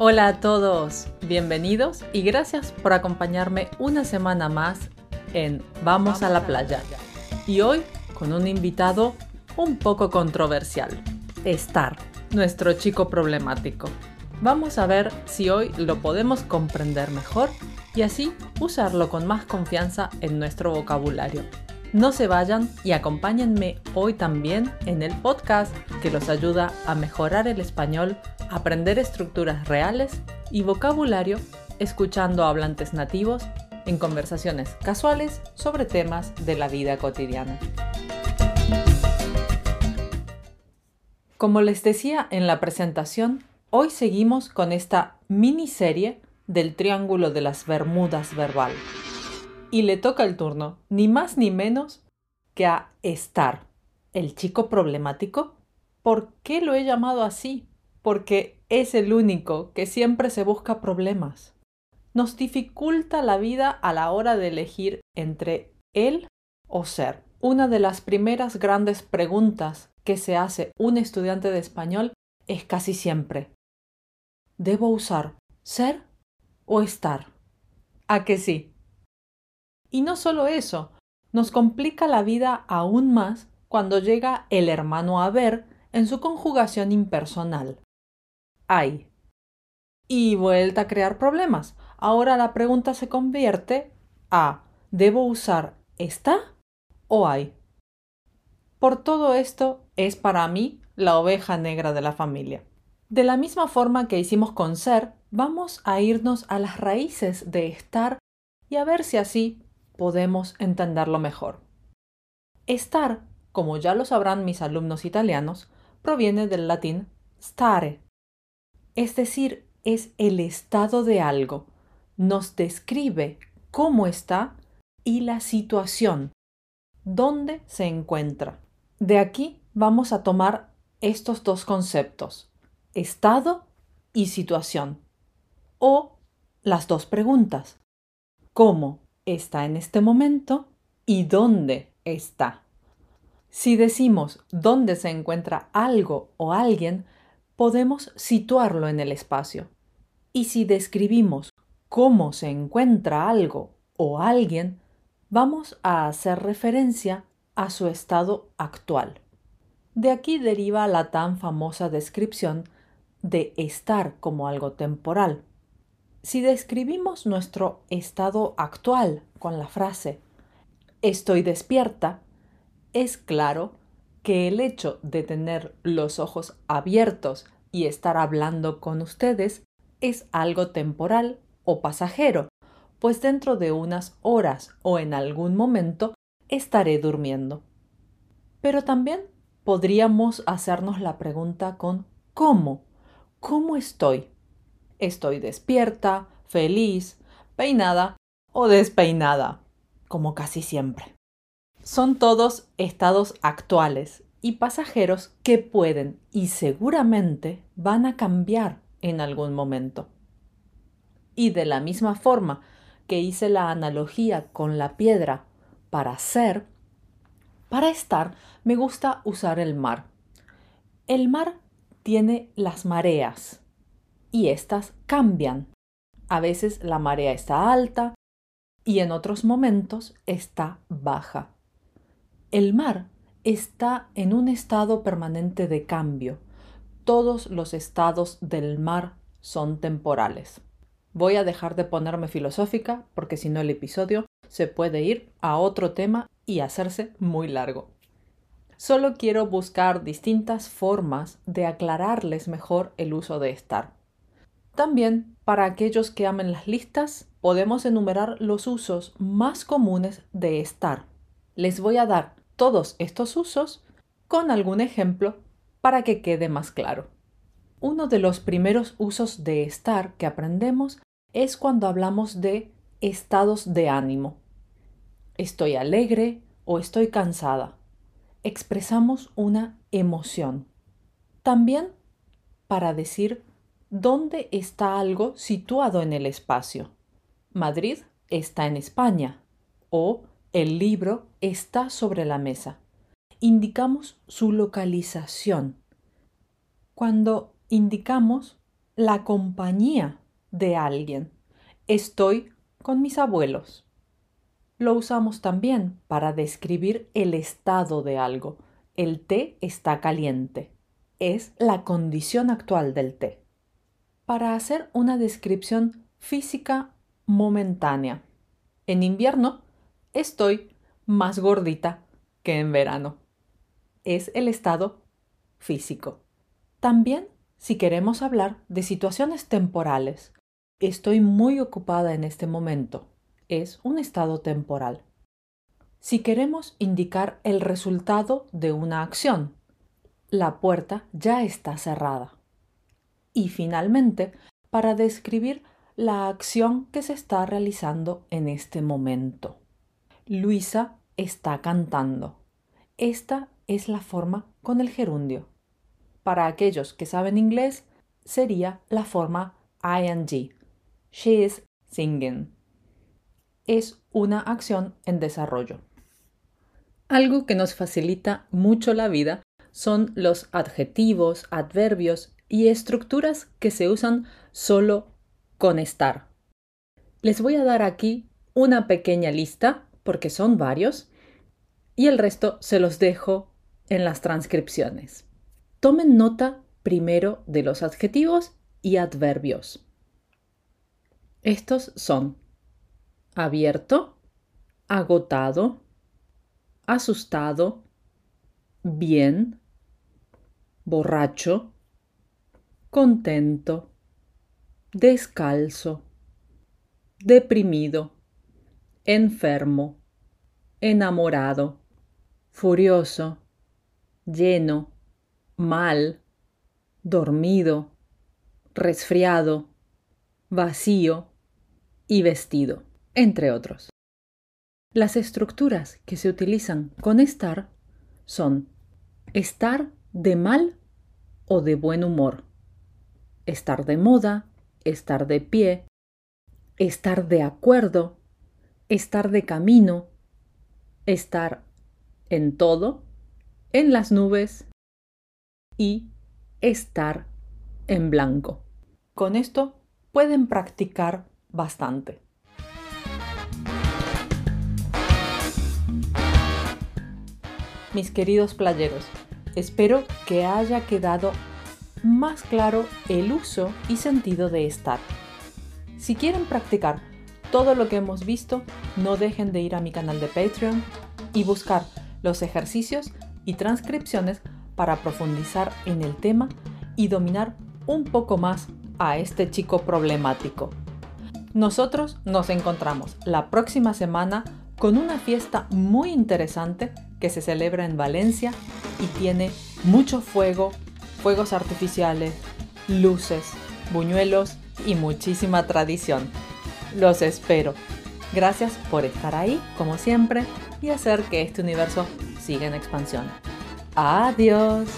Hola a todos, bienvenidos y gracias por acompañarme una semana más en Vamos a la playa. Y hoy con un invitado un poco controversial, Star, nuestro chico problemático. Vamos a ver si hoy lo podemos comprender mejor y así usarlo con más confianza en nuestro vocabulario. No se vayan y acompáñenme hoy también en el podcast que los ayuda a mejorar el español, aprender estructuras reales y vocabulario escuchando a hablantes nativos en conversaciones casuales sobre temas de la vida cotidiana. Como les decía en la presentación, hoy seguimos con esta miniserie del Triángulo de las Bermudas verbal y le toca el turno, ni más ni menos que a estar, el chico problemático. ¿Por qué lo he llamado así? Porque es el único que siempre se busca problemas. Nos dificulta la vida a la hora de elegir entre él o ser. Una de las primeras grandes preguntas que se hace un estudiante de español es casi siempre, ¿debo usar ser o estar? ¿A que sí? Y no solo eso, nos complica la vida aún más cuando llega el hermano a ver en su conjugación impersonal. Hay. Y vuelta a crear problemas. Ahora la pregunta se convierte a ¿debo usar está o hay? Por todo esto es para mí la oveja negra de la familia. De la misma forma que hicimos con ser, vamos a irnos a las raíces de estar y a ver si así podemos entenderlo mejor. Estar, como ya lo sabrán mis alumnos italianos, proviene del latín stare, es decir, es el estado de algo, nos describe cómo está y la situación, dónde se encuentra. De aquí vamos a tomar estos dos conceptos, estado y situación, o las dos preguntas, ¿cómo está en este momento y dónde está. Si decimos dónde se encuentra algo o alguien, podemos situarlo en el espacio. Y si describimos cómo se encuentra algo o alguien, vamos a hacer referencia a su estado actual. De aquí deriva la tan famosa descripción de estar como algo temporal. Si describimos nuestro estado actual con la frase estoy despierta, es claro que el hecho de tener los ojos abiertos y estar hablando con ustedes es algo temporal o pasajero, pues dentro de unas horas o en algún momento estaré durmiendo. Pero también podríamos hacernos la pregunta con ¿cómo? ¿Cómo estoy? Estoy despierta, feliz, peinada o despeinada, como casi siempre. Son todos estados actuales y pasajeros que pueden y seguramente van a cambiar en algún momento. Y de la misma forma que hice la analogía con la piedra para ser, para estar me gusta usar el mar. El mar tiene las mareas, y éstas cambian. A veces la marea está alta y en otros momentos está baja. El mar está en un estado permanente de cambio. Todos los estados del mar son temporales. Voy a dejar de ponerme filosófica porque si no el episodio se puede ir a otro tema y hacerse muy largo. Solo quiero buscar distintas formas de aclararles mejor el uso de estar. También, para aquellos que amen las listas, podemos enumerar los usos más comunes de estar. Les voy a dar todos estos usos con algún ejemplo para que quede más claro. Uno de los primeros usos de estar que aprendemos es cuando hablamos de estados de ánimo. Estoy alegre o estoy cansada. Expresamos una emoción. También para decir ¿Dónde está algo situado en el espacio? Madrid está en España o el libro está sobre la mesa. Indicamos su localización. Cuando indicamos la compañía de alguien. Estoy con mis abuelos. Lo usamos también para describir el estado de algo. El té está caliente. Es la condición actual del té. Para hacer una descripción física momentánea. En invierno estoy más gordita que en verano. Es el estado físico. También si queremos hablar de situaciones temporales. Estoy muy ocupada en este momento. Es un estado temporal. Si queremos indicar el resultado de una acción, la puerta ya está cerrada. Y finalmente, para describir la acción que se está realizando en este momento. Luisa está cantando. Esta es la forma con el gerundio. Para aquellos que saben inglés, sería la forma ing. She is singing. Es una acción en desarrollo. Algo que nos facilita mucho la vida son los adjetivos, adverbios y estructuras que se usan solo con estar. Les voy a dar aquí una pequeña lista, porque son varios, y el resto se los dejo en las transcripciones. Tomen nota primero de los adjetivos y adverbios. Estos son abierto, agotado, asustado, bien, borracho, contento, descalzo, deprimido, enfermo, enamorado, furioso, lleno, mal, dormido, resfriado, vacío y vestido, entre otros. Las estructuras que se utilizan con estar son estar de mal o de buen humor, estar de moda, estar de pie, estar de acuerdo, estar de camino, estar en todo, en las nubes y estar en blanco. Con esto pueden practicar bastante. Mis queridos playeros, espero que haya quedado más claro el uso y sentido de estar. Si quieren practicar todo lo que hemos visto, no dejen de ir a mi canal de Patreon y buscar los ejercicios y transcripciones para profundizar en el tema y dominar un poco más a este chico problemático. Nosotros nos encontramos la próxima semana con una fiesta muy interesante que se celebra en Valencia y tiene mucho fuego, fuegos artificiales, luces, buñuelos y muchísima tradición. Los espero. Gracias por estar ahí, como siempre, y hacer que este universo siga en expansión. Adiós.